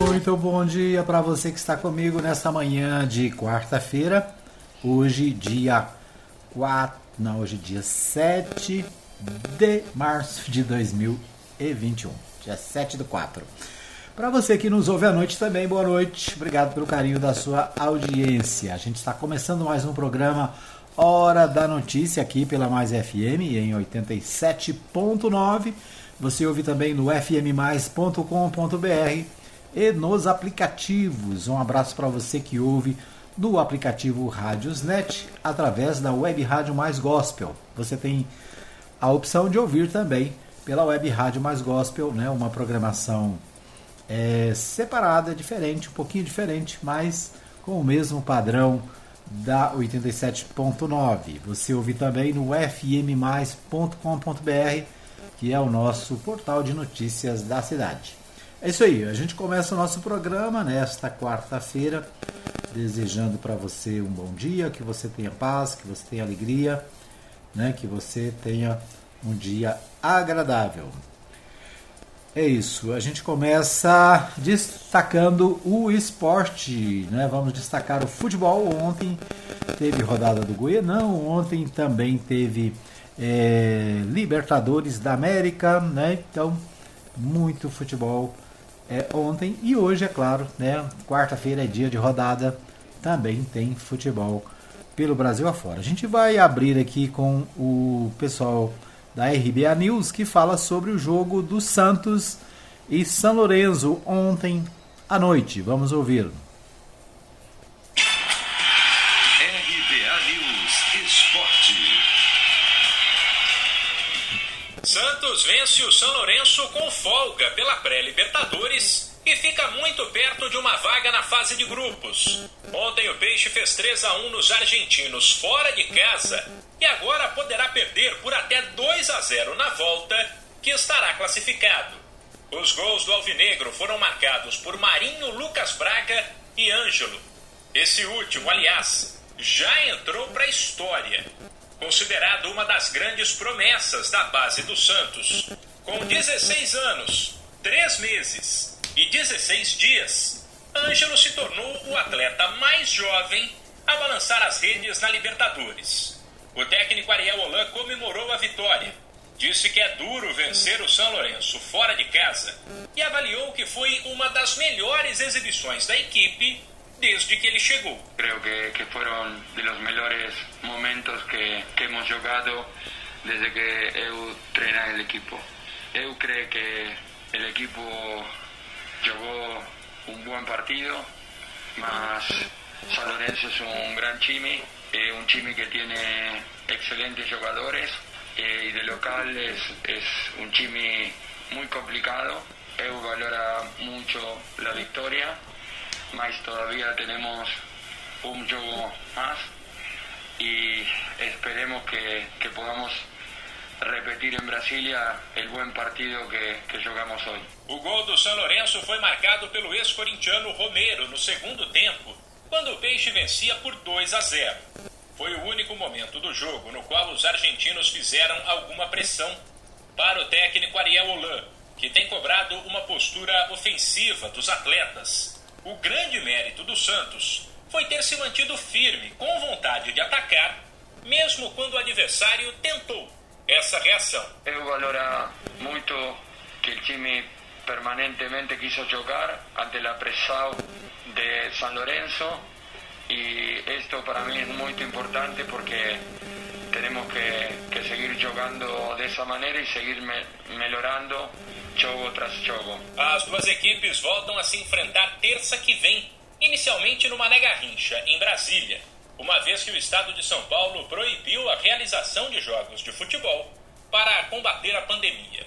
Muito bom dia para você que está comigo nesta manhã de quarta-feira. Hoje, dia 4, não, hoje dia 7 de março de 2021. Dia 7 do 4. Para você que nos ouve à noite também, boa noite. Obrigado pelo carinho da sua audiência. A gente está começando mais um programa Hora da Notícia aqui pela Mais FM em 87.9. Você ouve também no fmmais.com.br e nos aplicativos. Um abraço para você que ouve no aplicativo Rádiosnet através da Web Rádio Mais Gospel. Você tem a opção de ouvir também pela Web Rádio Mais Gospel, né? uma programação é, separada, diferente, um pouquinho diferente, mas com o mesmo padrão da 87.9. Você ouve também no fmmais.com.br, que é o nosso portal de notícias da cidade. É isso aí, a gente começa o nosso programa nesta quarta-feira, desejando para você um bom dia, que você tenha paz, que você tenha alegria, né, que você tenha um dia agradável. É isso, a gente começa destacando o esporte, né? Vamos destacar o futebol. Ontem teve rodada do Goianão, ontem também teve é, Libertadores da América, né? Então, muito futebol é, ontem e hoje, é claro, né? Quarta-feira é dia de rodada, também tem futebol pelo Brasil afora. A gente vai abrir aqui com o pessoal da RBA News que fala sobre o jogo do Santos e São Lourenço ontem à noite. Vamos ouvir. Santos vence o São Lourenço com folga pela pré-Libertadores e fica muito perto de uma vaga na fase de grupos. Ontem o Peixe fez 3 a 1 nos argentinos fora de casa e agora poderá perder por até 2 a 0 na volta, que estará classificado. Os gols do Alvinegro foram marcados por Marinho, Lucas Braga e Ângelo. Esse último, aliás, já entrou para a história considerado uma das grandes promessas da base do Santos. Com 16 anos, 3 meses e 16 dias, Ângelo se tornou o atleta mais jovem a balançar as redes na Libertadores. O técnico Ariel Holan comemorou a vitória, disse que é duro vencer o São Lourenço fora de casa e avaliou que foi uma das melhores exibições da equipe desde que ele llegó. Creo que, que fueron de los mejores momentos que, que hemos jugado desde que eu treina el equipo. Eu creo que el equipo jugó un buen partido, mas San Lorenzo es un gran chimi, eh, un chimi que tiene excelentes jugadores eh, y de local es, un chimi muy complicado. Eu valora mucho la victoria mas todavía tenemos un juego más y esperemos que, que podamos repetir em Brasília o bom partido que, que jogamos hoje. O gol do São Lourenço foi marcado pelo ex-corintiano Romero no segundo tempo, quando o Peixe vencia por 2 a 0. Foi o único momento do jogo no qual os argentinos fizeram alguma pressão para o técnico Ariel Holan, que tem cobrado uma postura ofensiva dos atletas. O grande mérito do Santos foi ter se mantido firme, com vontade de atacar, mesmo quando o adversário tentou essa reação. Eu valoro muito que o time permanentemente quiso jogar ante a pressão de San Lorenzo e isto para mim é muito importante porque temos que, que seguir jogando dessa maneira e seguir me, melhorando jogo tras jogo. As duas equipes voltam a se enfrentar terça que vem, inicialmente no Mané Garrincha, em Brasília, uma vez que o estado de São Paulo proibiu a realização de jogos de futebol para combater a pandemia.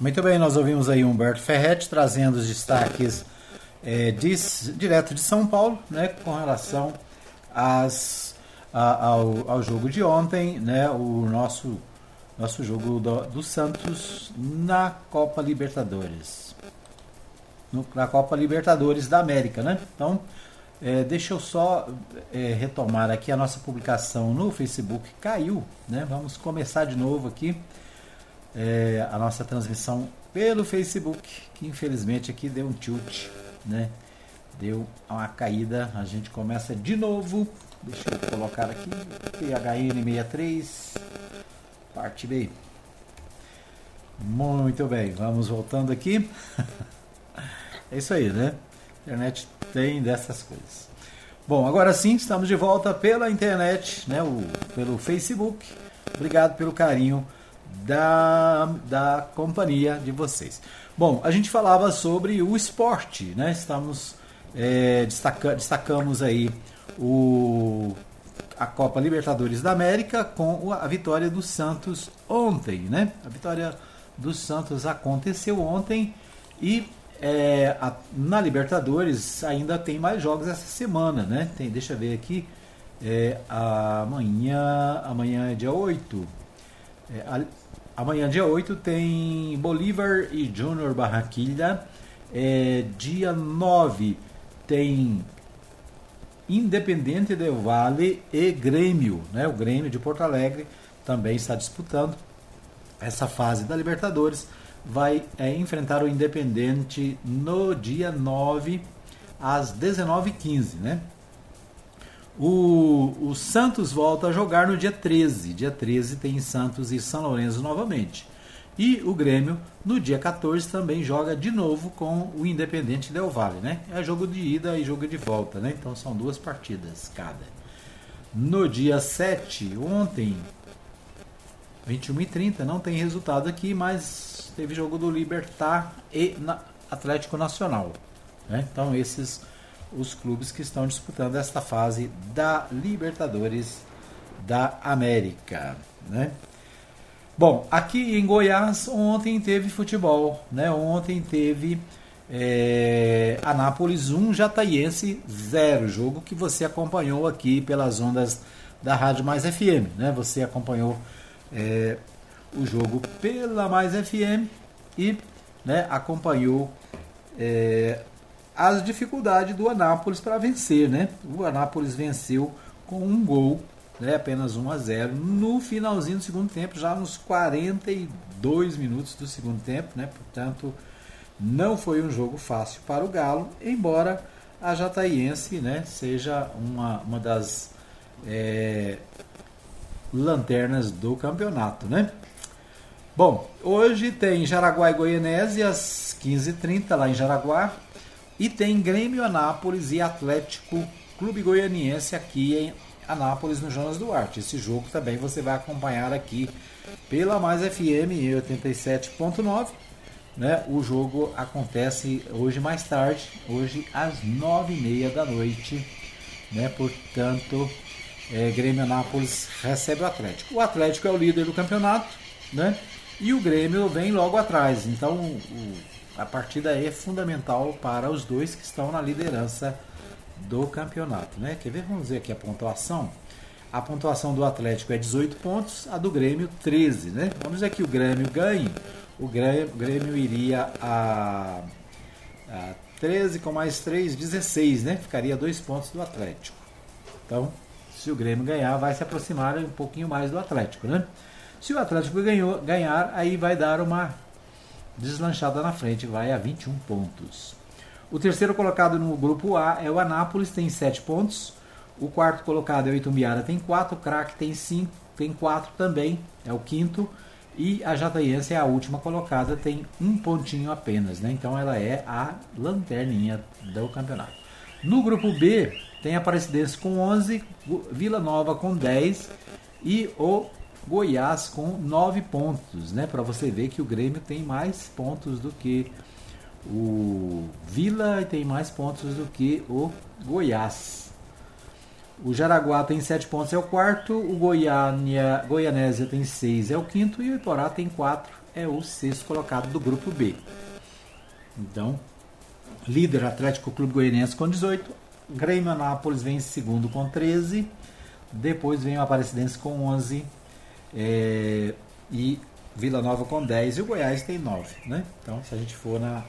muito bem, nós ouvimos aí Humberto Ferretti trazendo os destaques é, de, direto de São Paulo, né, com relação as, a, ao, ao jogo de ontem, né? O nosso, nosso jogo do, do Santos na Copa Libertadores. No, na Copa Libertadores da América, né? Então, é, deixa eu só é, retomar aqui a nossa publicação no Facebook. Caiu, né? Vamos começar de novo aqui é, a nossa transmissão pelo Facebook, que infelizmente aqui deu um tilt, né? Deu uma caída. A gente começa de novo. Deixa eu colocar aqui PHN63, parte B. Muito bem, vamos voltando aqui. é isso aí, né? internet tem dessas coisas. Bom, agora sim, estamos de volta pela internet, né, o, pelo Facebook. Obrigado pelo carinho da, da companhia de vocês. Bom, a gente falava sobre o esporte, né? Estamos é, destaca, destacamos aí o, a Copa Libertadores da América com a vitória do Santos ontem, né? A vitória do Santos aconteceu ontem e é, a, na Libertadores ainda tem mais jogos essa semana, né? Tem, deixa eu ver aqui. É, amanhã, amanhã é dia 8. É, amanhã, dia 8, tem Bolívar e Júnior Barranquilla. É, dia 9 tem Independente del Vale e Grêmio. Né? O Grêmio de Porto Alegre também está disputando essa fase da Libertadores vai é, enfrentar o Independente no dia 9 às 19h15, né? O, o, Santos volta a jogar no dia 13. Dia 13 tem Santos e São Lourenço novamente. E o Grêmio no dia 14 também joga de novo com o Independente Del Valle, né? É jogo de ida e jogo de volta, né? Então são duas partidas cada. No dia 7, ontem, 21 e 30, não tem resultado aqui, mas teve jogo do Libertar e Atlético Nacional. Né? Então esses os clubes que estão disputando esta fase da Libertadores da América. Né? Bom, aqui em Goiás ontem teve futebol, né? Ontem teve é, Anápolis 1, Jataiense 0, jogo que você acompanhou aqui pelas ondas da Rádio Mais FM, né? Você acompanhou é, o jogo pela Mais FM e né, acompanhou é, as dificuldades do Anápolis para vencer. Né? O Anápolis venceu com um gol, né, apenas 1 a 0 no finalzinho do segundo tempo, já nos 42 minutos do segundo tempo. Né? Portanto, não foi um jogo fácil para o Galo, embora a Jataiense né, seja uma, uma das é, lanternas do campeonato. Né? Bom, hoje tem Jaraguá e Goianese às 15h30 lá em Jaraguá. E tem Grêmio Anápolis e Atlético Clube Goianiense aqui em Anápolis, no Jonas Duarte. Esse jogo também você vai acompanhar aqui pela Mais FM 87.9. Né? O jogo acontece hoje mais tarde, hoje às 9h30 da noite. Né? Portanto, é, Grêmio Anápolis recebe o Atlético. O Atlético é o líder do campeonato. Né? E o Grêmio vem logo atrás. Então o, a partida é fundamental para os dois que estão na liderança do campeonato. Né? Quer ver? Vamos ver aqui a pontuação. A pontuação do Atlético é 18 pontos, a do Grêmio 13. Né? Vamos dizer que o Grêmio ganhe. O Grêmio, Grêmio iria a, a 13 com mais 3, 16, né? Ficaria dois pontos do Atlético. Então, se o Grêmio ganhar, vai se aproximar um pouquinho mais do Atlético, né? Se o Atlético ganhou, ganhar, aí vai dar uma deslanchada na frente, vai a 21 pontos. O terceiro colocado no grupo A é o Anápolis, tem 7 pontos. O quarto colocado é o Itumbiara, tem 4. O Crack tem 5, tem 4 também, é o quinto. E a Jataiense é a última colocada, tem um pontinho apenas, né? Então ela é a lanterninha do campeonato. No grupo B tem a Aparecidense com 11, Vila Nova com 10 e o Goiás com 9 pontos, né? Para você ver que o Grêmio tem mais pontos do que o Vila e tem mais pontos do que o Goiás. O Jaraguá tem 7 pontos, é o quarto. O Goiânia, Goianésia tem 6, é o quinto. E o Iporá tem 4, é o sexto colocado do grupo B. Então, líder Atlético Clube Goianiense com 18, Grêmio Anápolis vem em segundo com 13. Depois vem o Aparecidense com 11. É, e Vila Nova com 10. E o Goiás tem 9. Né? Então, se a gente for na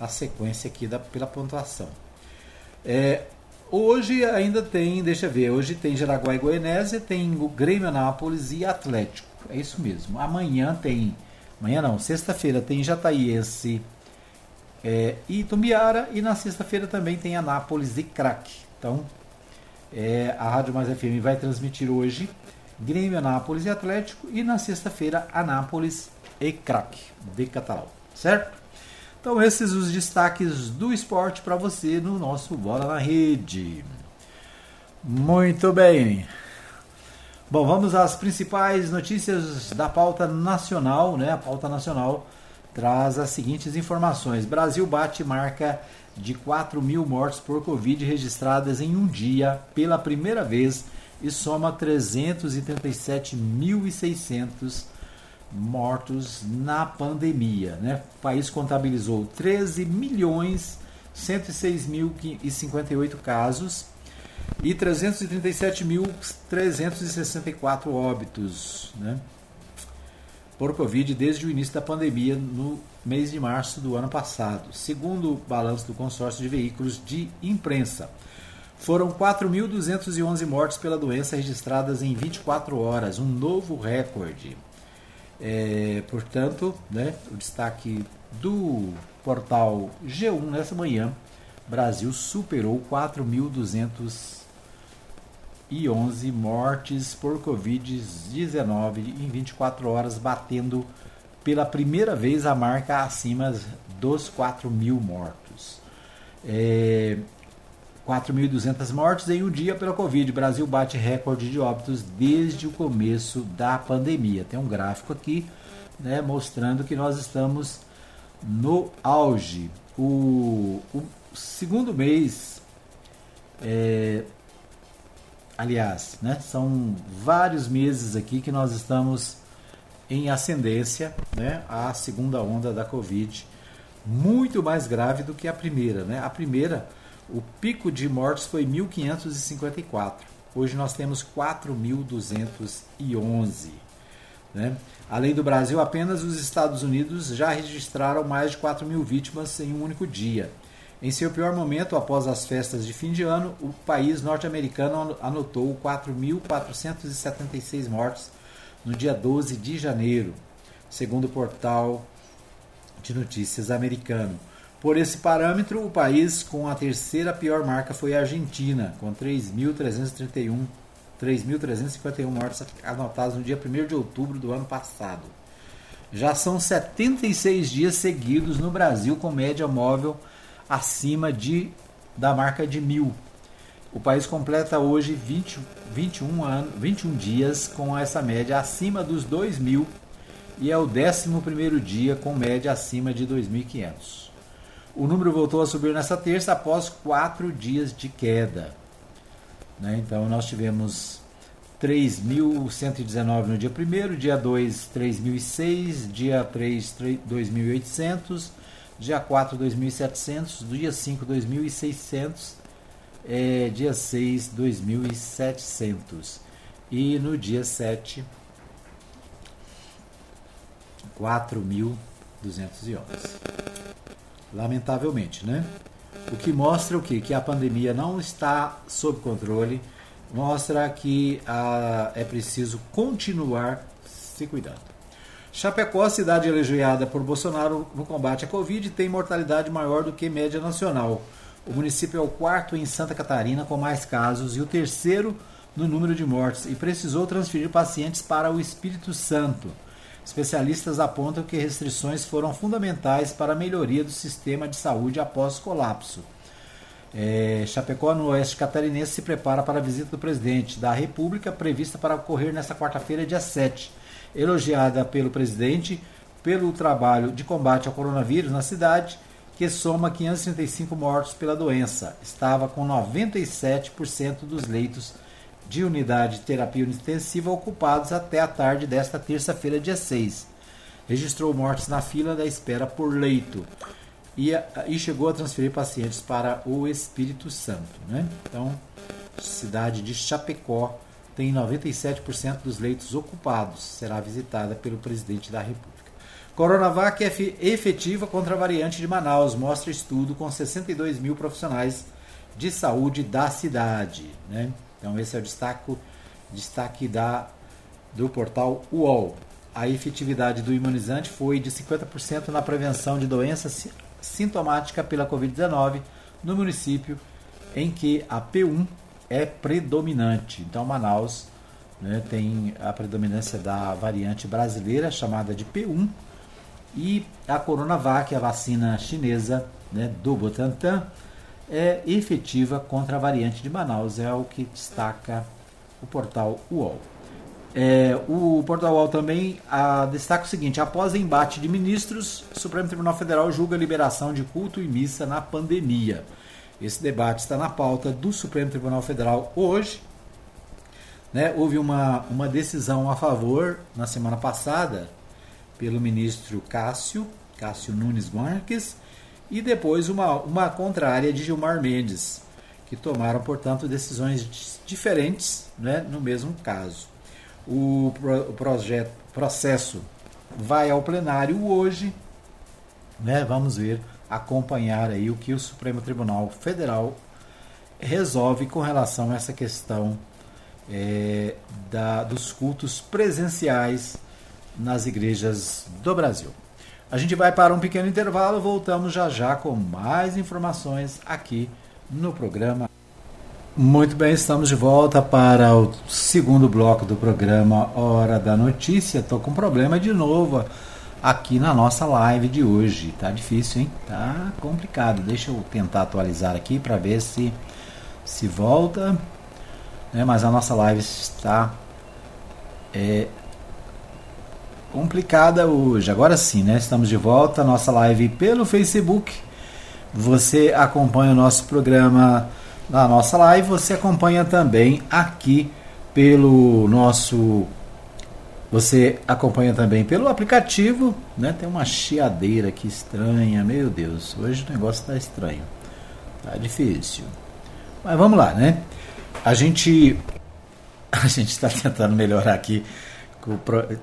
a sequência aqui da, pela pontuação. É, hoje ainda tem, deixa eu ver, hoje tem Jaraguá e Goianésia, tem o Grêmio Anápolis e Atlético. É isso mesmo. Amanhã tem. Amanhã não, sexta-feira tem Jataiense é, e Tumbiara. E na sexta-feira também tem Anápolis e Crack. Então, é, a Rádio Mais FM vai transmitir hoje Grêmio, Anápolis e Atlético. E na sexta-feira, Anápolis e Crack de Catalão. Certo? Então, esses os destaques do esporte para você no nosso Bola na Rede. Muito bem. Bom, vamos às principais notícias da pauta nacional, né? A pauta nacional traz as seguintes informações: Brasil bate marca de 4 mil mortes por Covid registradas em um dia pela primeira vez e soma 337.600 mortos na pandemia. Né? O país contabilizou 13 milhões 106.058 casos e 337.364 óbitos né, por Covid desde o início da pandemia no mês de março do ano passado, segundo o balanço do consórcio de veículos de imprensa. Foram 4.211 mortes pela doença registradas em 24 horas, um novo recorde. É, portanto, né, o destaque do portal G1 nessa manhã, Brasil superou 4.211 mortes por Covid-19 em 24 horas, batendo pela primeira vez a marca acima dos 4 mil mortos. É, 4.200 mortes em um dia pela Covid. O Brasil bate recorde de óbitos desde o começo da pandemia. Tem um gráfico aqui né, mostrando que nós estamos no auge. O, o segundo mês, é, aliás, né, são vários meses aqui que nós estamos em ascendência, né, a segunda onda da Covid, muito mais grave do que a primeira. Né? A primeira o pico de mortes foi 1.554. Hoje nós temos 4.211. Né? Além do Brasil, apenas os Estados Unidos já registraram mais de 4 mil vítimas em um único dia. Em seu pior momento, após as festas de fim de ano, o país norte-americano anotou 4.476 mortes no dia 12 de janeiro, segundo o portal de notícias americano. Por esse parâmetro, o país com a terceira pior marca foi a Argentina, com 3.331 3.351 mortes anotadas no dia 1 de outubro do ano passado. Já são 76 dias seguidos no Brasil com média móvel acima de, da marca de mil. O país completa hoje 20, 21, anos, 21 dias com essa média acima dos 2 mil e é o 11 dia com média acima de 2.500. O número voltou a subir nessa terça após quatro dias de queda. Né? Então nós tivemos 3.119 no dia 1, dia 2, 3.006, dia 3, 2.800, dia 4, 2.700, dia 5, 2.600, é, dia 6, 2.700 e no dia 7, 4.211 lamentavelmente, né? O que mostra o quê? Que a pandemia não está sob controle, mostra que ah, é preciso continuar se cuidando. Chapecó, cidade elogiada por Bolsonaro no combate à Covid, tem mortalidade maior do que média nacional. O município é o quarto em Santa Catarina com mais casos e o terceiro no número de mortes e precisou transferir pacientes para o Espírito Santo. Especialistas apontam que restrições foram fundamentais para a melhoria do sistema de saúde após o colapso. É, Chapecó, no oeste catarinense, se prepara para a visita do presidente da República, prevista para ocorrer nesta quarta-feira, dia 7. Elogiada pelo presidente pelo trabalho de combate ao coronavírus na cidade, que soma 535 mortos pela doença. Estava com 97% dos leitos de unidade de terapia intensiva ocupados até a tarde desta terça-feira, dia 6. Registrou mortes na fila da espera por leito. e, e chegou a transferir pacientes para o Espírito Santo. Né? Então, cidade de Chapecó tem 97% dos leitos ocupados. Será visitada pelo presidente da República. Coronavac é efetiva contra a variante de Manaus, mostra estudo com 62 mil profissionais de saúde da cidade. Né? Então, esse é o destaque, destaque da, do portal UOL. A efetividade do imunizante foi de 50% na prevenção de doença sintomática pela Covid-19 no município em que a P1 é predominante. Então, Manaus né, tem a predominância da variante brasileira, chamada de P1, e a Coronavac, a vacina chinesa né, do Butantan, é efetiva contra a variante de Manaus, é o que destaca o portal UOL. É, o portal UOL também a, destaca o seguinte: após embate de ministros, o Supremo Tribunal Federal julga liberação de culto e missa na pandemia. Esse debate está na pauta do Supremo Tribunal Federal hoje. Né, houve uma, uma decisão a favor na semana passada pelo ministro Cássio, Cássio Nunes Marques, e depois uma, uma contrária de Gilmar Mendes, que tomaram, portanto, decisões diferentes né, no mesmo caso. O, pro, o projeto, processo vai ao plenário hoje, né, vamos ver acompanhar aí o que o Supremo Tribunal Federal resolve com relação a essa questão é, da, dos cultos presenciais nas igrejas do Brasil. A gente vai para um pequeno intervalo, voltamos já já com mais informações aqui no programa. Muito bem, estamos de volta para o segundo bloco do programa Hora da Notícia. Estou com problema de novo aqui na nossa live de hoje. Tá difícil, hein? Tá complicado. Deixa eu tentar atualizar aqui para ver se se volta. Né? Mas a nossa live está é, complicada hoje. Agora sim, né? Estamos de volta. Nossa live pelo Facebook. Você acompanha o nosso programa na nossa live. Você acompanha também aqui pelo nosso você acompanha também pelo aplicativo, né? Tem uma chiadeira aqui estranha, meu Deus, hoje o negócio está estranho, tá difícil. Mas vamos lá, né? A gente a gente está tentando melhorar aqui,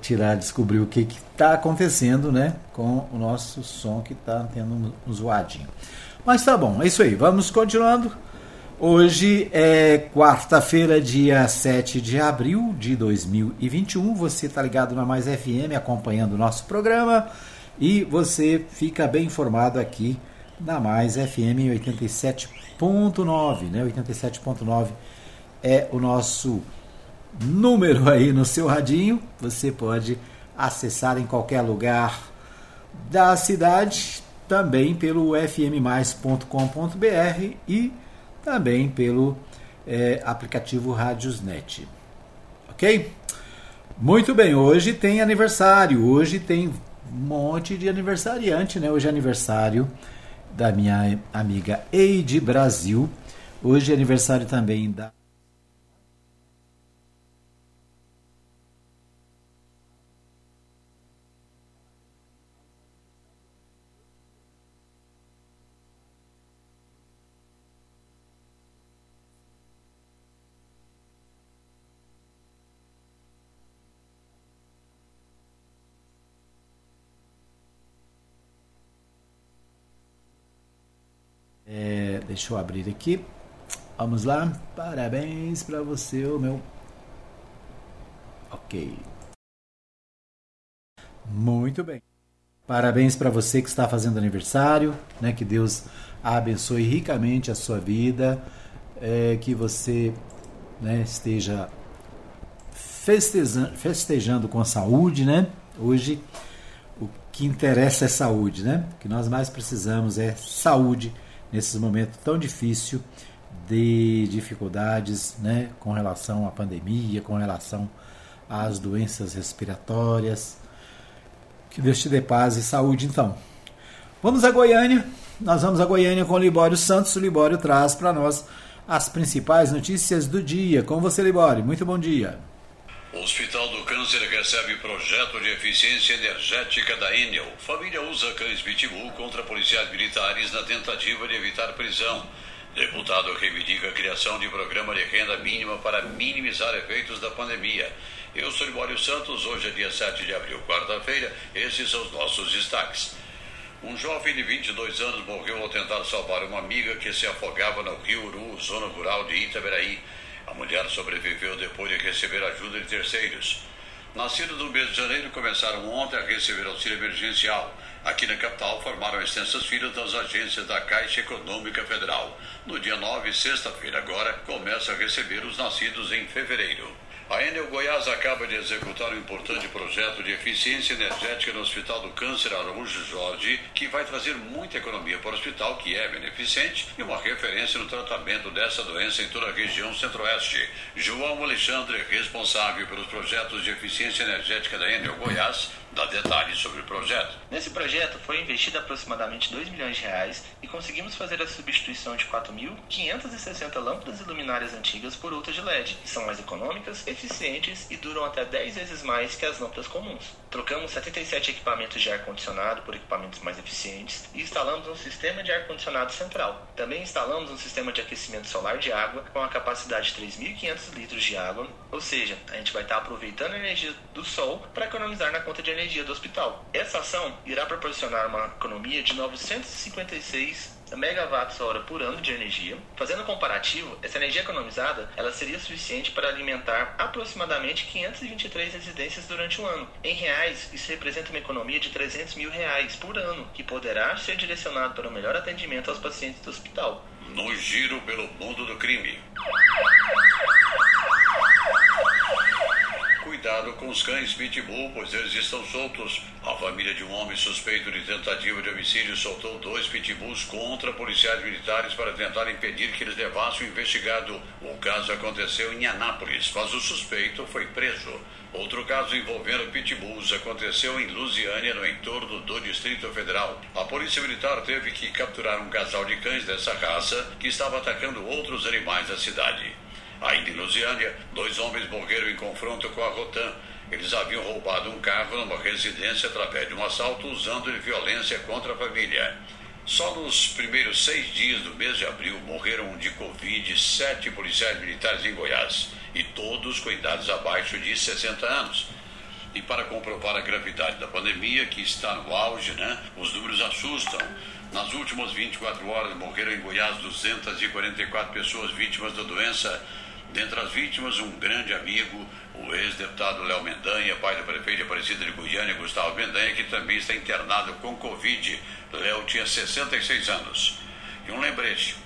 tirar, descobrir o que está acontecendo, né? Com o nosso som que está tendo um zoadinho. Mas tá bom, é isso aí. Vamos continuando. Hoje é quarta-feira, dia 7 de abril de 2021. Você está ligado na Mais FM acompanhando o nosso programa e você fica bem informado aqui na Mais FM 87.9, né? 87.9 é o nosso número aí no seu radinho. Você pode acessar em qualquer lugar da cidade, também pelo fmmais.com.br e também pelo é, aplicativo Radiosnet. Ok? Muito bem, hoje tem aniversário, hoje tem um monte de aniversariante, né? Hoje é aniversário da minha amiga Eide Brasil. Hoje é aniversário também da Deixa eu abrir aqui. Vamos lá. Parabéns para você, o meu. Ok. Muito bem. Parabéns para você que está fazendo aniversário, né? Que Deus abençoe ricamente a sua vida, é, que você né, esteja festejando, festejando com saúde, né? Hoje o que interessa é saúde, né? O que nós mais precisamos é saúde nesse momento tão difícil de dificuldades né, com relação à pandemia, com relação às doenças respiratórias. Que Deus te dê paz e saúde, então. Vamos a Goiânia. Nós vamos a Goiânia com o Libório Santos. O Libório traz para nós as principais notícias do dia. Com você, Libório. Muito bom dia. O Hospital do Câncer recebe projeto de eficiência energética da Enel. Família usa cães pitbull contra policiais militares na tentativa de evitar prisão. Deputado reivindica a criação de programa de renda mínima para minimizar efeitos da pandemia. Eu sou Libório Santos, hoje é dia 7 de abril, quarta-feira. Esses são os nossos destaques. Um jovem de 22 anos morreu ao tentar salvar uma amiga que se afogava no rio Uru, zona rural de Itaberaí. A mulher sobreviveu depois de receber ajuda de terceiros. Nascidos no mês de janeiro, começaram ontem a receber auxílio emergencial. Aqui na capital, formaram extensas filas das agências da Caixa Econômica Federal. No dia 9, sexta-feira, agora, começa a receber os nascidos em fevereiro. A Enel Goiás acaba de executar um importante projeto de eficiência energética no Hospital do Câncer Araújo Jorge, que vai trazer muita economia para o hospital, que é beneficente e uma referência no tratamento dessa doença em toda a região centro-oeste. João Alexandre, responsável pelos projetos de eficiência energética da Enel Goiás, dá detalhes sobre o projeto. Nesse projeto foi investido aproximadamente 2 milhões de reais e conseguimos fazer a substituição de 4.560 lâmpadas e luminárias antigas por outras de LED, que são mais econômicas, eficientes e duram até 10 vezes mais que as lâmpadas comuns. Trocamos 77 equipamentos de ar-condicionado por equipamentos mais eficientes e instalamos um sistema de ar-condicionado central. Também instalamos um sistema de aquecimento solar de água com a capacidade de 3.500 litros de água, ou seja, a gente vai estar aproveitando a energia do sol para economizar na conta de energia do hospital. Essa ação irá proporcionar uma economia de 956 megawatts-hora por ano de energia. Fazendo um comparativo, essa energia economizada ela seria suficiente para alimentar aproximadamente 523 residências durante um ano. Em reais, isso representa uma economia de 300 mil reais por ano, que poderá ser direcionado para o melhor atendimento aos pacientes do hospital. No giro pelo mundo do crime. Cuidado com os cães pitbull, pois eles estão soltos. A família de um homem suspeito de tentativa de homicídio soltou dois pitbulls contra policiais militares para tentar impedir que eles levassem o investigado. O caso aconteceu em Anápolis, mas o suspeito foi preso. Outro caso envolvendo pitbulls aconteceu em Lusiânia, no entorno do Distrito Federal. A Polícia Militar teve que capturar um casal de cães dessa raça que estava atacando outros animais da cidade. Ainda em Lusiânia, dois homens morreram em confronto com a Rotan. Eles haviam roubado um carro numa residência através de um assalto usando de violência contra a família. Só nos primeiros seis dias do mês de abril morreram de Covid sete policiais militares em Goiás, e todos com idades abaixo de 60 anos. E para comprovar a gravidade da pandemia, que está no auge, né, os números assustam. Nas últimas 24 horas morreram em Goiás 244 pessoas vítimas da doença, Dentre as vítimas, um grande amigo, o ex-deputado Léo Mendanha, pai do prefeito de Aparecida de Goiânia, Gustavo Mendanha, que também está internado com Covid. Léo tinha 66 anos. E um lembrete: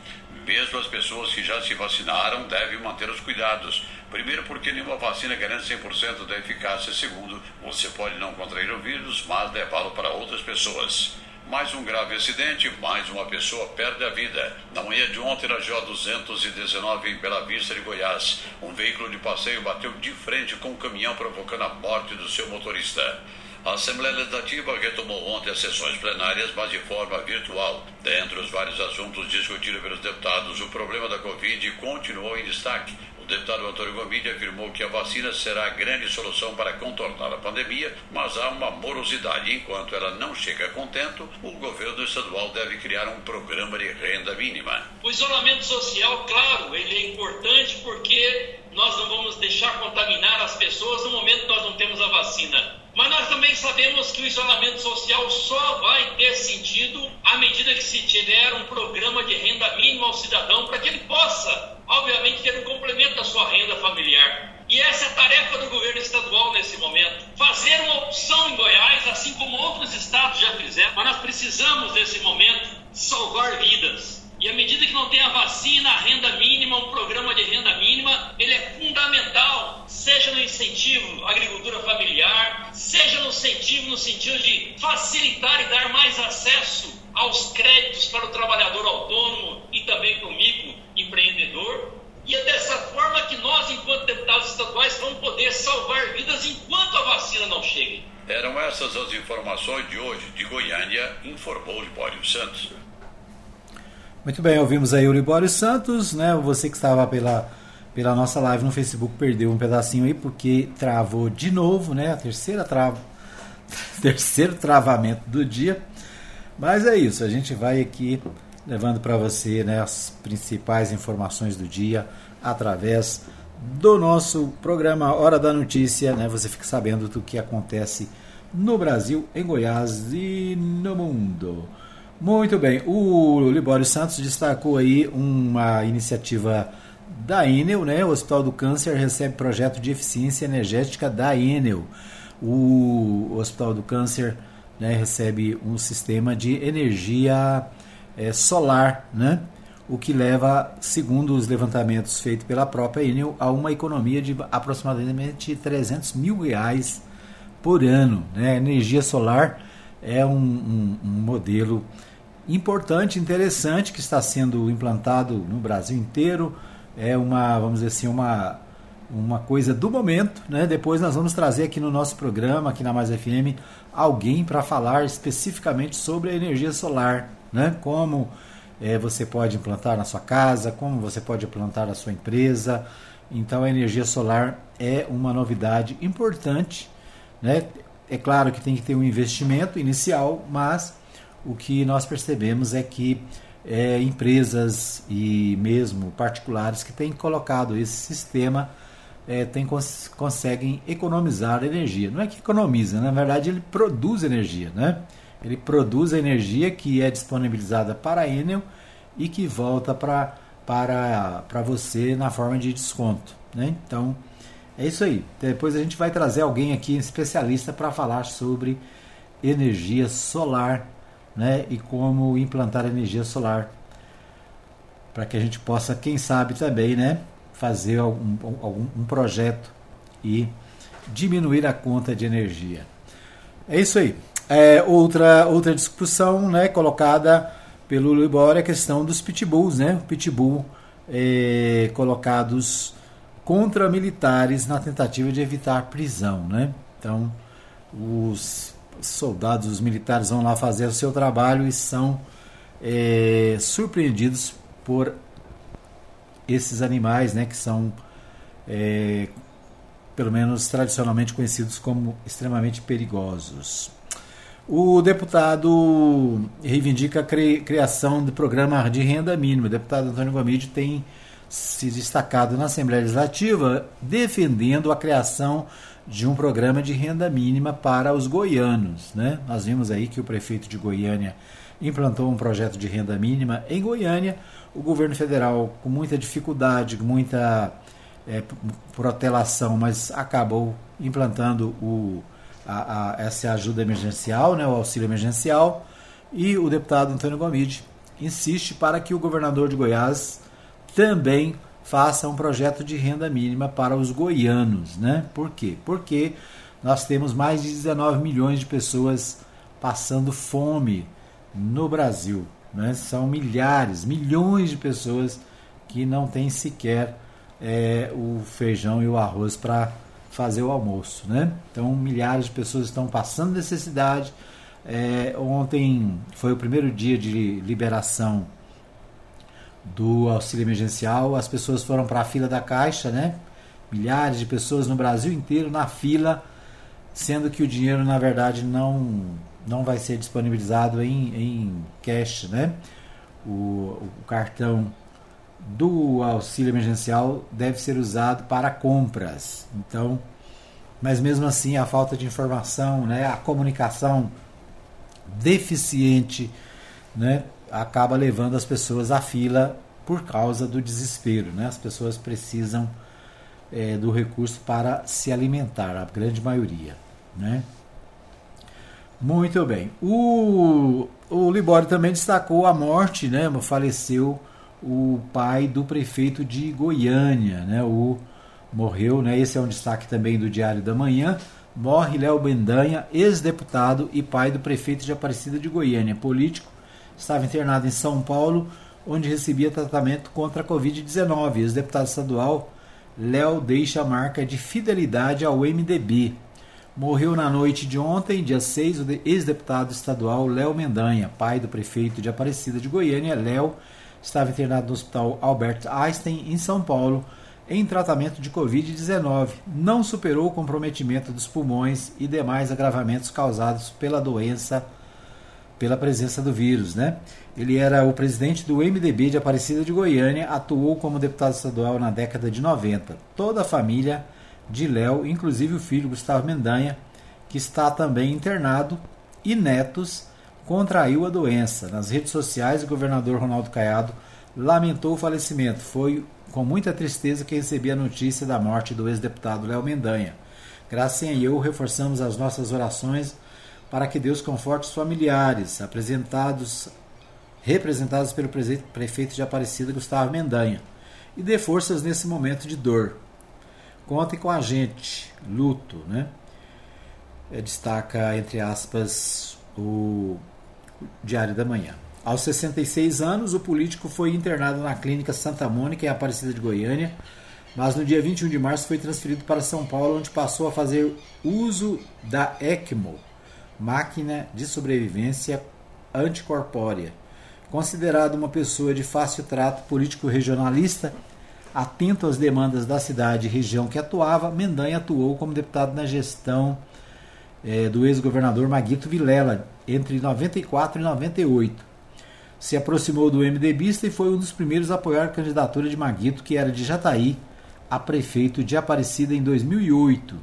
mesmo as pessoas que já se vacinaram devem manter os cuidados. Primeiro, porque nenhuma vacina garante 100% da eficácia. Segundo, você pode não contrair o vírus, mas levá-lo para outras pessoas. Mais um grave acidente, mais uma pessoa perde a vida. Na manhã de ontem, na GO 219, em Bela Vista de Goiás, um veículo de passeio bateu de frente com um caminhão, provocando a morte do seu motorista. A Assembleia Legislativa retomou ontem as sessões plenárias, mas de forma virtual. Dentre os vários assuntos discutidos pelos deputados, o problema da Covid continuou em destaque. Deputado Antônio Gomide afirmou que a vacina será a grande solução para contornar a pandemia, mas há uma morosidade. Enquanto ela não chega contento, o governo estadual deve criar um programa de renda mínima. O isolamento social, claro, ele é importante porque nós não vamos deixar contaminar as pessoas no momento que nós não temos a vacina. Mas nós também sabemos que o isolamento social só vai ter sentido à medida que se tiver um programa de renda mínima ao cidadão para que ele possa obviamente, ter um complemento da sua renda familiar. E essa é a tarefa do governo estadual nesse momento. Fazer uma opção em Goiás, assim como outros estados já fizeram, mas nós precisamos, nesse momento, salvar vidas. E à medida que não tem a vacina, a renda mínima, um programa de renda mínima, ele é fundamental, seja no incentivo à agricultura familiar, seja no incentivo no sentido de facilitar e dar mais acesso aos créditos para o trabalhador autônomo e também para o microempreendedor. E é dessa forma que nós, enquanto deputados estaduais, vamos poder salvar vidas enquanto a vacina não chegue. Eram essas as informações de hoje. De Goiânia, informou Libório Santos. Muito bem, ouvimos aí o Libório Santos, né? Você que estava pela pela nossa live no Facebook perdeu um pedacinho aí porque travou de novo, né? A terceira trava, terceiro travamento do dia. Mas é isso, a gente vai aqui levando para você né, as principais informações do dia através do nosso programa Hora da Notícia. Né? Você fica sabendo do que acontece no Brasil, em Goiás e no mundo. Muito bem, o Libório Santos destacou aí uma iniciativa da Enel, né? O Hospital do Câncer recebe projeto de eficiência energética da Enel. O Hospital do Câncer né, recebe um sistema de energia é, solar, né? o que leva, segundo os levantamentos feitos pela própria Enel, a uma economia de aproximadamente 300 mil reais por ano. Né? Energia solar é um, um, um modelo importante, interessante, que está sendo implantado no Brasil inteiro. É uma, vamos dizer assim, uma, uma coisa do momento. Né? Depois nós vamos trazer aqui no nosso programa, aqui na Mais FM, alguém para falar especificamente sobre a energia solar, né? como é, você pode implantar na sua casa, como você pode implantar na sua empresa. Então a energia solar é uma novidade importante. Né? É claro que tem que ter um investimento inicial, mas o que nós percebemos é que é, empresas e mesmo particulares que têm colocado esse sistema é, tem, cons conseguem economizar energia. Não é que economiza, na verdade ele produz energia. Né? Ele produz a energia que é disponibilizada para a Enel e que volta pra, para, para você na forma de desconto. Né? Então é isso aí. Depois a gente vai trazer alguém aqui, especialista, para falar sobre energia solar né? e como implantar energia solar para que a gente possa, quem sabe também, né? fazer algum, algum um projeto e diminuir a conta de energia. É isso aí. É, outra, outra discussão né, colocada pelo Libor é a questão dos pitbulls, né? Pitbull é, colocados contra militares na tentativa de evitar prisão, né? Então, os soldados, os militares vão lá fazer o seu trabalho e são é, surpreendidos por esses animais, né, que são é, pelo menos tradicionalmente conhecidos como extremamente perigosos. O deputado reivindica a criação do programa de renda mínima. O deputado Antônio Gomide tem se destacado na Assembleia Legislativa defendendo a criação de um programa de renda mínima para os goianos. Né? Nós vimos aí que o prefeito de Goiânia implantou um projeto de renda mínima em Goiânia o governo federal, com muita dificuldade, muita é, protelação, mas acabou implantando o, a, a, essa ajuda emergencial, né, o auxílio emergencial, e o deputado Antônio Gomide insiste para que o governador de Goiás também faça um projeto de renda mínima para os goianos. Né? Por quê? Porque nós temos mais de 19 milhões de pessoas passando fome no Brasil. Né? São milhares, milhões de pessoas que não têm sequer é, o feijão e o arroz para fazer o almoço. Né? Então, milhares de pessoas estão passando necessidade. É, ontem foi o primeiro dia de liberação do auxílio emergencial. As pessoas foram para a fila da Caixa, né? milhares de pessoas no Brasil inteiro na fila, sendo que o dinheiro, na verdade, não não vai ser disponibilizado em, em cash, né? O, o cartão do auxílio emergencial deve ser usado para compras. Então, mas mesmo assim a falta de informação, né, a comunicação deficiente, né, acaba levando as pessoas à fila por causa do desespero, né? As pessoas precisam é, do recurso para se alimentar, a grande maioria, né? Muito bem. O, o Libório também destacou a morte, né? Faleceu o pai do prefeito de Goiânia, né? O morreu, né? Esse é um destaque também do Diário da Manhã. Morre Léo Bendanha, ex-deputado e pai do prefeito de Aparecida de Goiânia, político, estava internado em São Paulo, onde recebia tratamento contra a Covid-19. Ex-deputado estadual, Léo deixa a marca de fidelidade ao MDB. Morreu na noite de ontem, dia 6, o ex-deputado estadual Léo Mendanha, pai do prefeito de Aparecida de Goiânia. Léo estava internado no Hospital Albert Einstein, em São Paulo, em tratamento de Covid-19. Não superou o comprometimento dos pulmões e demais agravamentos causados pela doença, pela presença do vírus. Né? Ele era o presidente do MDB de Aparecida de Goiânia, atuou como deputado estadual na década de 90. Toda a família de Léo, inclusive o filho Gustavo Mendanha, que está também internado, e netos, contraiu a doença. Nas redes sociais, o governador Ronaldo Caiado lamentou o falecimento. Foi com muita tristeza que recebi a notícia da morte do ex-deputado Léo Mendanha. Gracinha e eu reforçamos as nossas orações para que Deus conforte os familiares, apresentados, representados pelo prefeito de Aparecida, Gustavo Mendanha, e dê forças nesse momento de dor. Contem com a gente, luto, né? É, destaca, entre aspas, o Diário da Manhã. Aos 66 anos, o político foi internado na Clínica Santa Mônica, em Aparecida de Goiânia, mas no dia 21 de março foi transferido para São Paulo, onde passou a fazer uso da ECMO, máquina de sobrevivência anticorpórea. Considerado uma pessoa de fácil trato político regionalista, atento às demandas da cidade e região que atuava, Mendanha atuou como deputado na gestão é, do ex-governador Maguito Vilela entre 94 e 98 se aproximou do MDBista e foi um dos primeiros a apoiar a candidatura de Maguito, que era de Jataí, a prefeito de Aparecida em 2008.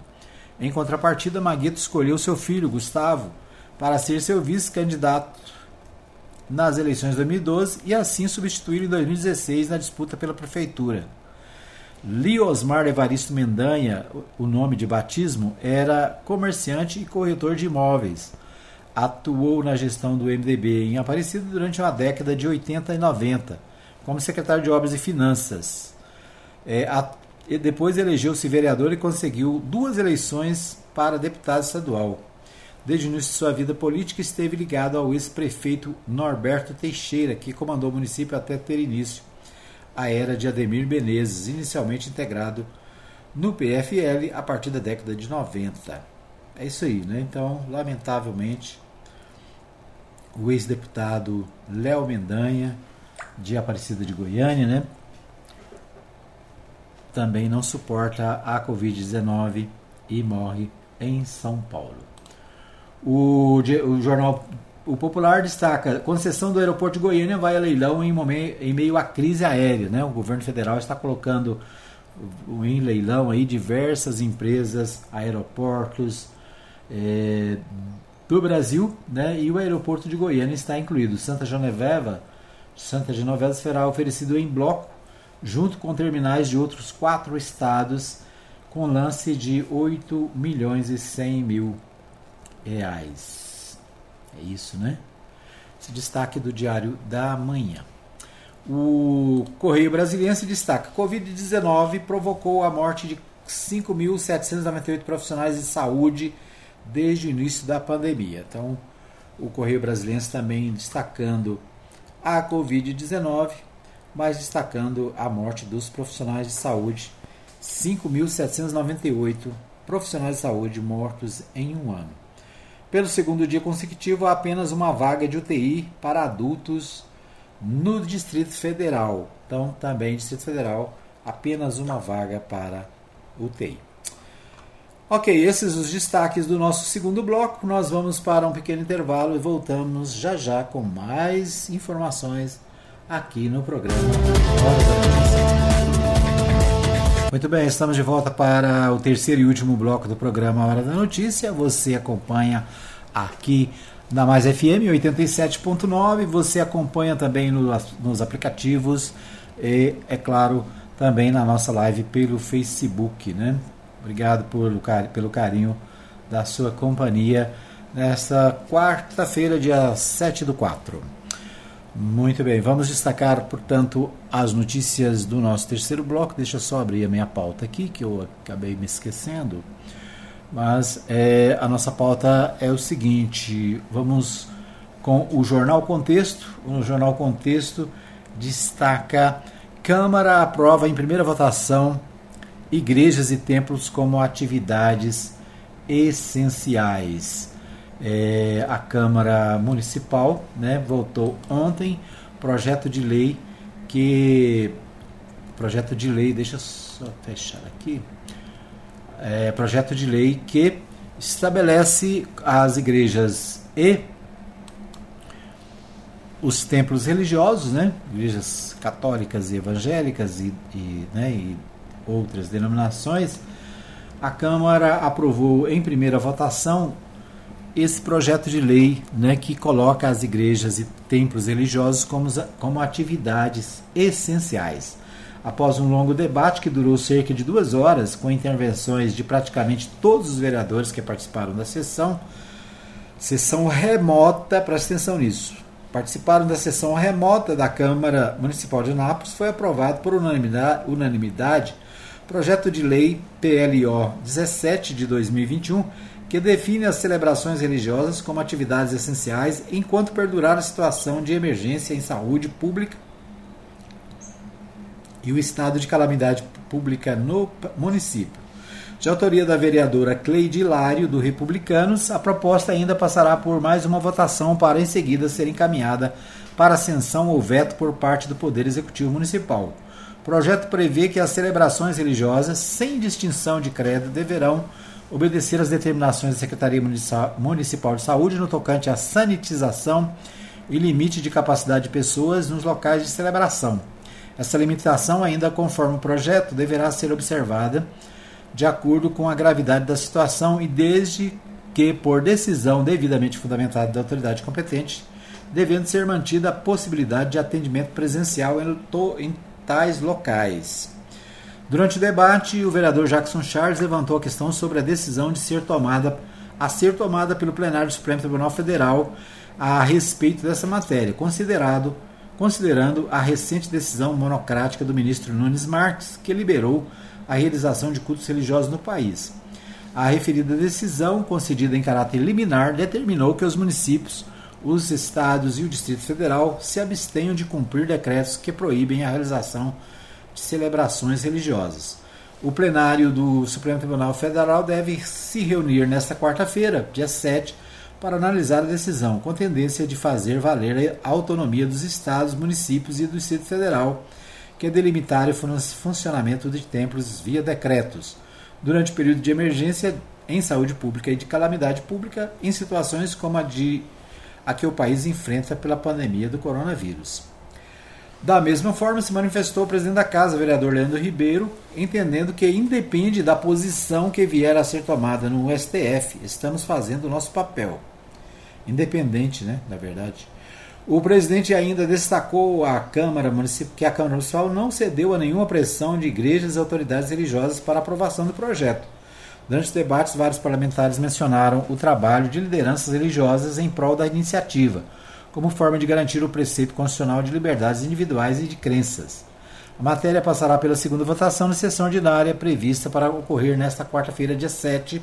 Em contrapartida, Maguito escolheu seu filho, Gustavo, para ser seu vice-candidato nas eleições de 2012 e assim substituir em 2016 na disputa pela prefeitura. Liosmar Evaristo Mendanha, o nome de batismo, era comerciante e corretor de imóveis atuou na gestão do MDB em Aparecida durante uma década de 80 e 90, como secretário de Obras e Finanças. É, e depois elegeu-se vereador e conseguiu duas eleições para deputado estadual. Desde o início de sua vida política, esteve ligado ao ex-prefeito Norberto Teixeira, que comandou o município até ter início a era de Ademir Menezes, inicialmente integrado no PFL a partir da década de 90. É isso aí, né? Então, lamentavelmente, o ex-deputado Léo Mendanha, de Aparecida de Goiânia, né? Também não suporta a Covid-19 e morre em São Paulo. O, o jornal O Popular destaca: concessão do aeroporto de Goiânia vai a leilão em, momento, em meio à crise aérea. Né? O governo federal está colocando em leilão aí diversas empresas, aeroportos, é, do Brasil, né? E o aeroporto de Goiânia está incluído. Santa Genoveva, Santa Genoveva será oferecido em bloco, junto com terminais de outros quatro estados, com lance de 8 milhões e 100 mil reais. É isso, né? Esse destaque do Diário da Manhã. O Correio Brasiliense destaca: Covid-19 provocou a morte de 5.798 profissionais de saúde desde o início da pandemia. Então, o Correio Brasileiro também destacando a Covid-19, mas destacando a morte dos profissionais de saúde. 5.798 profissionais de saúde mortos em um ano. Pelo segundo dia consecutivo, há apenas uma vaga de UTI para adultos no Distrito Federal. Então, também Distrito Federal, apenas uma vaga para UTI. Ok, esses os destaques do nosso segundo bloco. Nós vamos para um pequeno intervalo e voltamos já já com mais informações aqui no programa Muito bem, estamos de volta para o terceiro e último bloco do programa Hora da Notícia. Você acompanha aqui na Mais FM 87.9. Você acompanha também no, nos aplicativos e, é claro, também na nossa live pelo Facebook, né? Obrigado por, pelo carinho da sua companhia nesta quarta-feira, dia 7 do 4. Muito bem, vamos destacar, portanto, as notícias do nosso terceiro bloco. Deixa eu só abrir a minha pauta aqui, que eu acabei me esquecendo. Mas é, a nossa pauta é o seguinte: vamos com o Jornal Contexto. O Jornal Contexto destaca: Câmara aprova em primeira votação igrejas e templos como atividades essenciais. É, a Câmara Municipal né, votou ontem projeto de lei que projeto de lei, deixa eu só fechar aqui. É, projeto de lei que estabelece as igrejas e os templos religiosos, né? igrejas católicas e evangélicas e, e, né? e outras denominações, a Câmara aprovou em primeira votação esse projeto de lei né, que coloca as igrejas e templos religiosos como, como atividades essenciais. Após um longo debate que durou cerca de duas horas, com intervenções de praticamente todos os vereadores que participaram da sessão, sessão remota, presta atenção nisso, participaram da sessão remota da Câmara Municipal de Anápolis, foi aprovado por unanimidade, unanimidade projeto de lei PLO 17 de 2021 que define as celebrações religiosas como atividades essenciais enquanto perdurar a situação de emergência em saúde pública e o estado de calamidade pública no município. De autoria da vereadora Cleide Hilário, do Republicanos, a proposta ainda passará por mais uma votação para em seguida ser encaminhada para ascensão ou veto por parte do Poder Executivo Municipal. O projeto prevê que as celebrações religiosas, sem distinção de credo, deverão obedecer às determinações da Secretaria Municipal de Saúde no tocante à sanitização e limite de capacidade de pessoas nos locais de celebração. Essa limitação, ainda conforme o projeto, deverá ser observada de acordo com a gravidade da situação e desde que, por decisão devidamente fundamentada da autoridade competente, devendo ser mantida a possibilidade de atendimento presencial em, em tais locais. Durante o debate, o vereador Jackson Charles levantou a questão sobre a decisão de ser tomada a ser tomada pelo plenário do Supremo Tribunal Federal a respeito dessa matéria, considerado considerando a recente decisão monocrática do ministro Nunes Marques, que liberou a realização de cultos religiosos no país. A referida decisão, concedida em caráter liminar, determinou que os municípios, os estados e o Distrito Federal se abstenham de cumprir decretos que proíbem a realização de celebrações religiosas. O plenário do Supremo Tribunal Federal deve se reunir nesta quarta-feira, dia 7, para analisar a decisão, com tendência de fazer valer a autonomia dos estados, municípios e do Distrito Federal, que é delimitar o funcionamento de templos via decretos, durante período de emergência em saúde pública e de calamidade pública, em situações como a de a que o país enfrenta pela pandemia do coronavírus. Da mesma forma, se manifestou o presidente da Casa, vereador Leandro Ribeiro, entendendo que independe da posição que vier a ser tomada no STF, estamos fazendo o nosso papel. Independente, né, na verdade. O presidente ainda destacou a Câmara Municipal, que a Câmara Municipal não cedeu a nenhuma pressão de igrejas e autoridades religiosas para aprovação do projeto. Durante os debates, vários parlamentares mencionaram o trabalho de lideranças religiosas em prol da iniciativa como forma de garantir o preceito constitucional de liberdades individuais e de crenças. A matéria passará pela segunda votação na sessão ordinária prevista para ocorrer nesta quarta-feira, dia 7,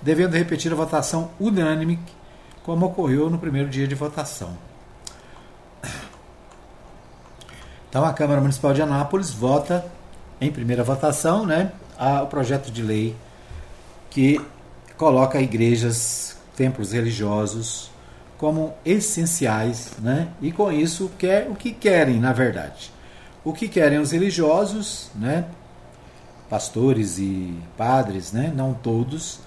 devendo repetir a votação unânime, como ocorreu no primeiro dia de votação. Então, a Câmara Municipal de Anápolis vota em primeira votação né, a, o projeto de lei que coloca igrejas, templos religiosos como essenciais, né? E com isso quer o que querem, na verdade. O que querem os religiosos, né? Pastores e padres, né? Não todos,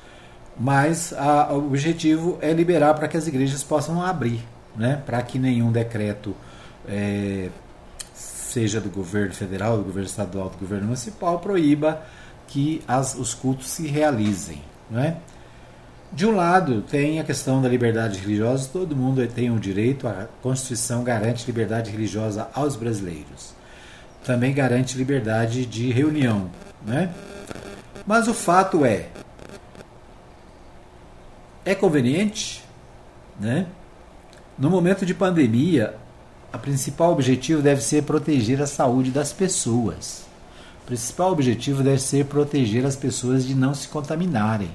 mas a, o objetivo é liberar para que as igrejas possam abrir, né? Para que nenhum decreto é, seja do governo federal, do governo estadual, do governo municipal, proíba que as, os cultos se realizem, não é? De um lado, tem a questão da liberdade religiosa, todo mundo tem o direito, a Constituição garante liberdade religiosa aos brasileiros. Também garante liberdade de reunião. Né? Mas o fato é: é conveniente? Né? No momento de pandemia, o principal objetivo deve ser proteger a saúde das pessoas. O principal objetivo deve ser proteger as pessoas de não se contaminarem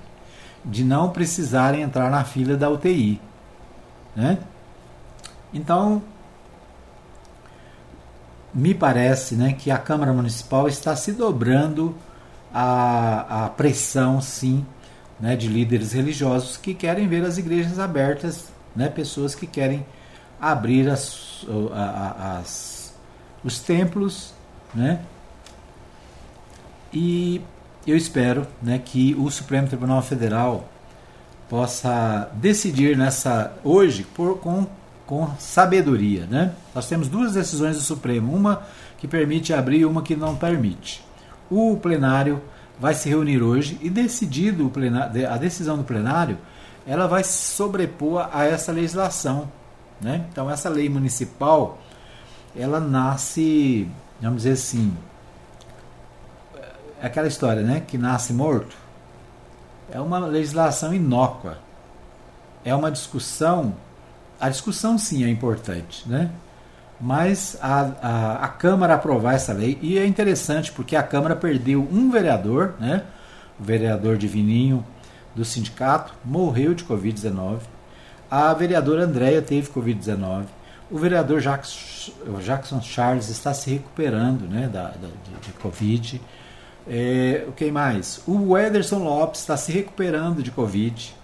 de não precisarem entrar na fila da UTI. Né? Então, me parece né, que a Câmara Municipal está se dobrando a, a pressão, sim, né, de líderes religiosos que querem ver as igrejas abertas, né, pessoas que querem abrir as, as, os templos, né, E eu espero né, que o Supremo Tribunal Federal possa decidir nessa hoje por, com, com sabedoria. Né? Nós temos duas decisões do Supremo, uma que permite abrir e uma que não permite. O plenário vai se reunir hoje e decidido plenário, a decisão do plenário ela vai sobrepor a essa legislação. Né? Então essa lei municipal ela nasce, vamos dizer assim, é aquela história, né, que nasce morto. É uma legislação inócua. É uma discussão. A discussão sim é importante, né? Mas a, a, a Câmara aprovar essa lei, e é interessante porque a Câmara perdeu um vereador, né? O vereador Divininho do sindicato morreu de Covid-19. A vereadora Andréia teve Covid-19. O vereador Jackson Charles está se recuperando né, da, da de, de Covid. É, o que mais? O Ederson Lopes está se recuperando de Covid,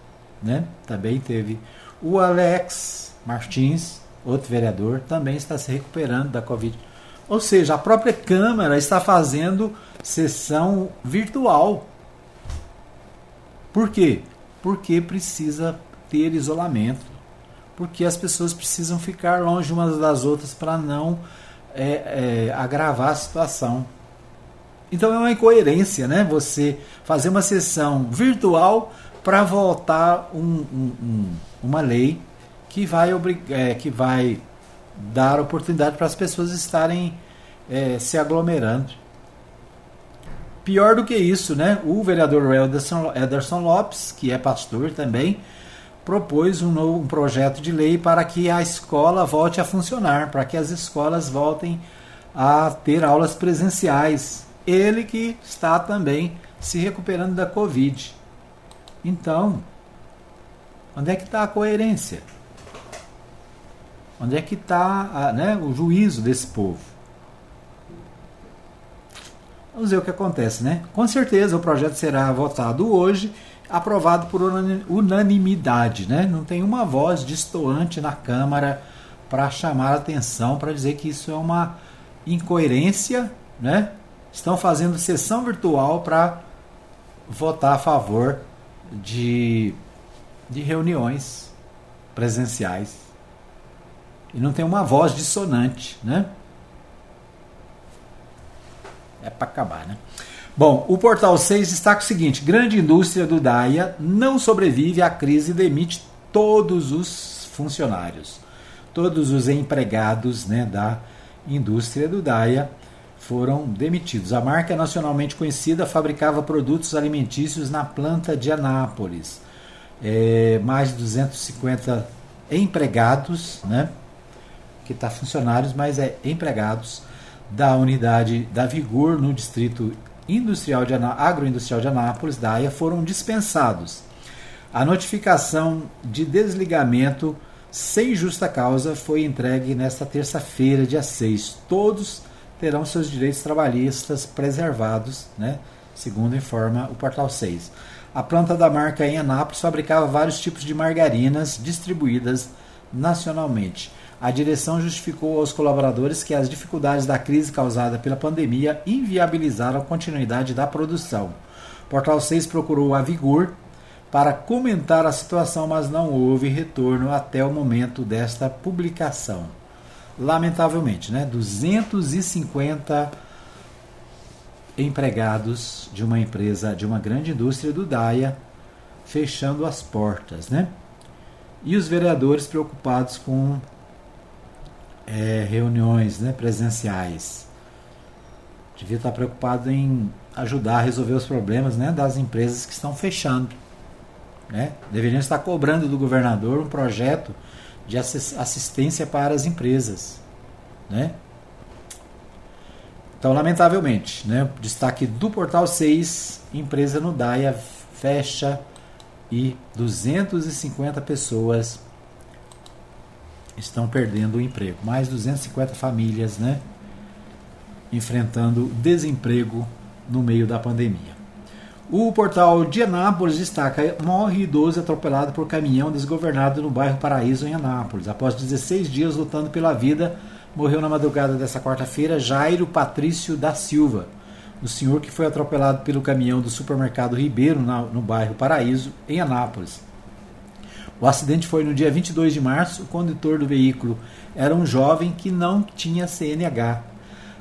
né? Também teve. O Alex Martins, outro vereador, também está se recuperando da Covid. Ou seja, a própria Câmara está fazendo sessão virtual. Por quê? Porque precisa ter isolamento. Porque as pessoas precisam ficar longe umas das outras para não é, é, agravar a situação. Então é uma incoerência, né? Você fazer uma sessão virtual para votar um, um, um, uma lei que vai, é, que vai dar oportunidade para as pessoas estarem é, se aglomerando. Pior do que isso, né? O vereador Ederson, Ederson Lopes, que é pastor também, propôs um, novo, um projeto de lei para que a escola volte a funcionar, para que as escolas voltem a ter aulas presenciais ele que está também se recuperando da Covid. Então, onde é que está a coerência? Onde é que está né, o juízo desse povo? Vamos ver o que acontece, né? Com certeza o projeto será votado hoje, aprovado por unanimidade, né? Não tem uma voz distoante na Câmara para chamar atenção, para dizer que isso é uma incoerência, né? Estão fazendo sessão virtual para votar a favor de, de reuniões presenciais. E não tem uma voz dissonante, né? É para acabar, né? Bom, o Portal 6 destaca o seguinte: grande indústria do DAIA não sobrevive à crise e demite todos os funcionários, todos os empregados né, da indústria do DAIA foram demitidos. A marca nacionalmente conhecida fabricava produtos alimentícios na planta de Anápolis. É, mais de 250 empregados, né? que está funcionários, mas é empregados da unidade da Vigor no distrito industrial de agroindustrial de Anápolis, DAIA, foram dispensados. A notificação de desligamento sem justa causa foi entregue nesta terça-feira, dia 6. Todos terão seus direitos trabalhistas preservados, né? segundo informa o Portal 6. A planta da marca em Anápolis fabricava vários tipos de margarinas distribuídas nacionalmente. A direção justificou aos colaboradores que as dificuldades da crise causada pela pandemia inviabilizaram a continuidade da produção. Portal 6 procurou a Vigor para comentar a situação, mas não houve retorno até o momento desta publicação lamentavelmente, né, 250 empregados de uma empresa, de uma grande indústria do DAIA, fechando as portas, né? E os vereadores preocupados com é, reuniões né, presenciais. Devia estar preocupado em ajudar a resolver os problemas né, das empresas que estão fechando. Né? Deveriam estar cobrando do governador um projeto de assistência para as empresas. Né? Então, lamentavelmente, né, destaque do Portal 6, empresa no DAIA fecha e 250 pessoas estão perdendo o emprego. Mais 250 famílias né, enfrentando desemprego no meio da pandemia. O portal de Anápolis destaca: morre idoso atropelado por caminhão desgovernado no bairro Paraíso, em Anápolis. Após 16 dias lutando pela vida, morreu na madrugada dessa quarta-feira Jairo Patrício da Silva. do senhor que foi atropelado pelo caminhão do supermercado Ribeiro, na, no bairro Paraíso, em Anápolis. O acidente foi no dia 22 de março. O condutor do veículo era um jovem que não tinha CNH.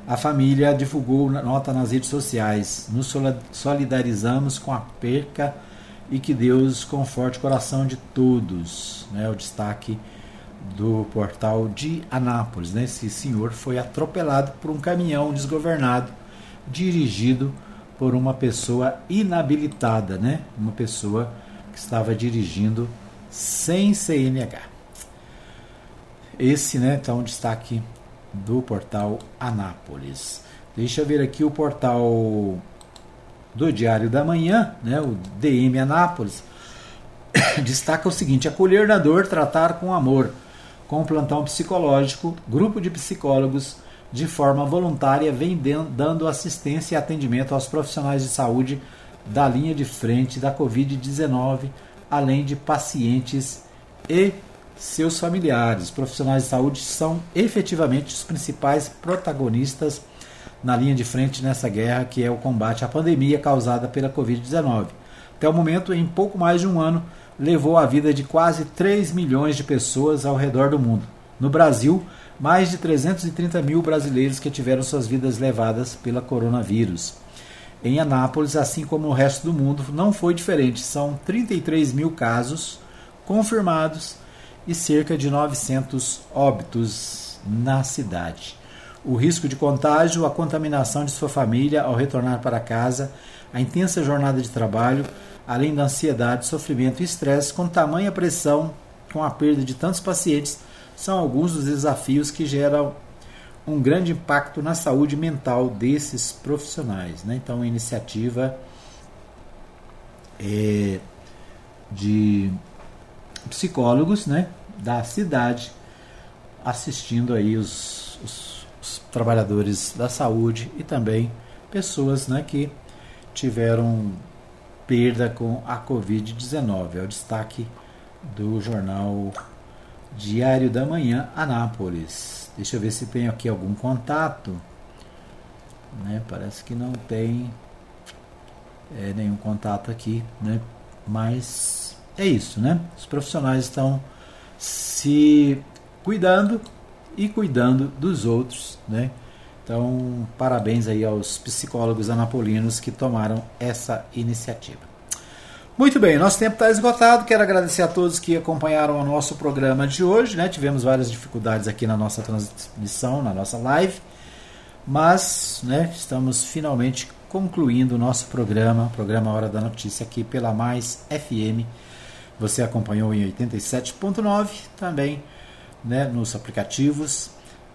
A família divulgou nota nas redes sociais. Nos solidarizamos com a perca e que Deus conforte o coração de todos. Né? O destaque do portal de Anápolis. Né? Esse senhor foi atropelado por um caminhão desgovernado dirigido por uma pessoa inabilitada, né? uma pessoa que estava dirigindo sem CNH. Esse, né, então, destaque do portal Anápolis. Deixa eu ver aqui o portal do Diário da Manhã, né, o DM Anápolis, destaca o seguinte: acolher na dor, tratar com amor. Com o plantão psicológico, grupo de psicólogos, de forma voluntária, vem dando assistência e atendimento aos profissionais de saúde da linha de frente da Covid-19 além de pacientes e seus familiares. Profissionais de saúde são efetivamente os principais protagonistas na linha de frente nessa guerra que é o combate à pandemia causada pela Covid-19. Até o momento, em pouco mais de um ano, levou a vida de quase 3 milhões de pessoas ao redor do mundo. No Brasil, mais de 330 mil brasileiros que tiveram suas vidas levadas pela coronavírus. Em Anápolis, assim como no resto do mundo, não foi diferente. São 33 mil casos confirmados e cerca de 900 óbitos na cidade. O risco de contágio, a contaminação de sua família ao retornar para casa, a intensa jornada de trabalho, além da ansiedade, sofrimento e estresse com tamanha pressão, com a perda de tantos pacientes, são alguns dos desafios que geram um grande impacto na saúde mental desses profissionais. Né? Então, a iniciativa é, de psicólogos né, da cidade assistindo aí os, os, os trabalhadores da saúde e também pessoas né, que tiveram perda com a Covid-19. É o destaque do jornal Diário da Manhã, Anápolis. Deixa eu ver se tem aqui algum contato. Né? Parece que não tem é, nenhum contato aqui, né? Mas é isso, né? Os profissionais estão se cuidando e cuidando dos outros, né? Então, parabéns aí aos psicólogos anapolinos que tomaram essa iniciativa. Muito bem, nosso tempo está esgotado. Quero agradecer a todos que acompanharam o nosso programa de hoje. Né? Tivemos várias dificuldades aqui na nossa transmissão, na nossa live, mas né, estamos finalmente concluindo o nosso programa, programa Hora da Notícia, aqui pela Mais FM. Você acompanhou em 87.9, também né, nos aplicativos.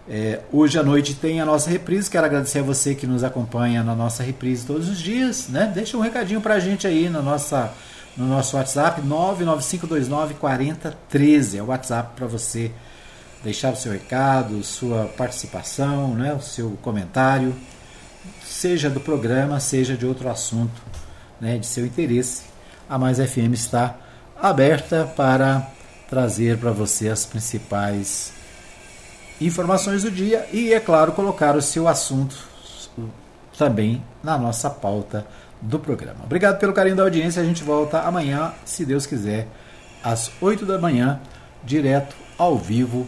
É, hoje à noite tem a nossa reprise. Quero agradecer a você que nos acompanha na nossa reprise todos os dias. Né? Deixa um recadinho para a gente aí na nossa no nosso WhatsApp 995294013. É o WhatsApp para você deixar o seu recado, sua participação, né, o seu comentário, seja do programa, seja de outro assunto né, de seu interesse. A Mais FM está aberta para trazer para você as principais informações do dia e, é claro, colocar o seu assunto também na nossa pauta do programa. Obrigado pelo carinho da audiência. A gente volta amanhã, se Deus quiser, às 8 da manhã, direto ao vivo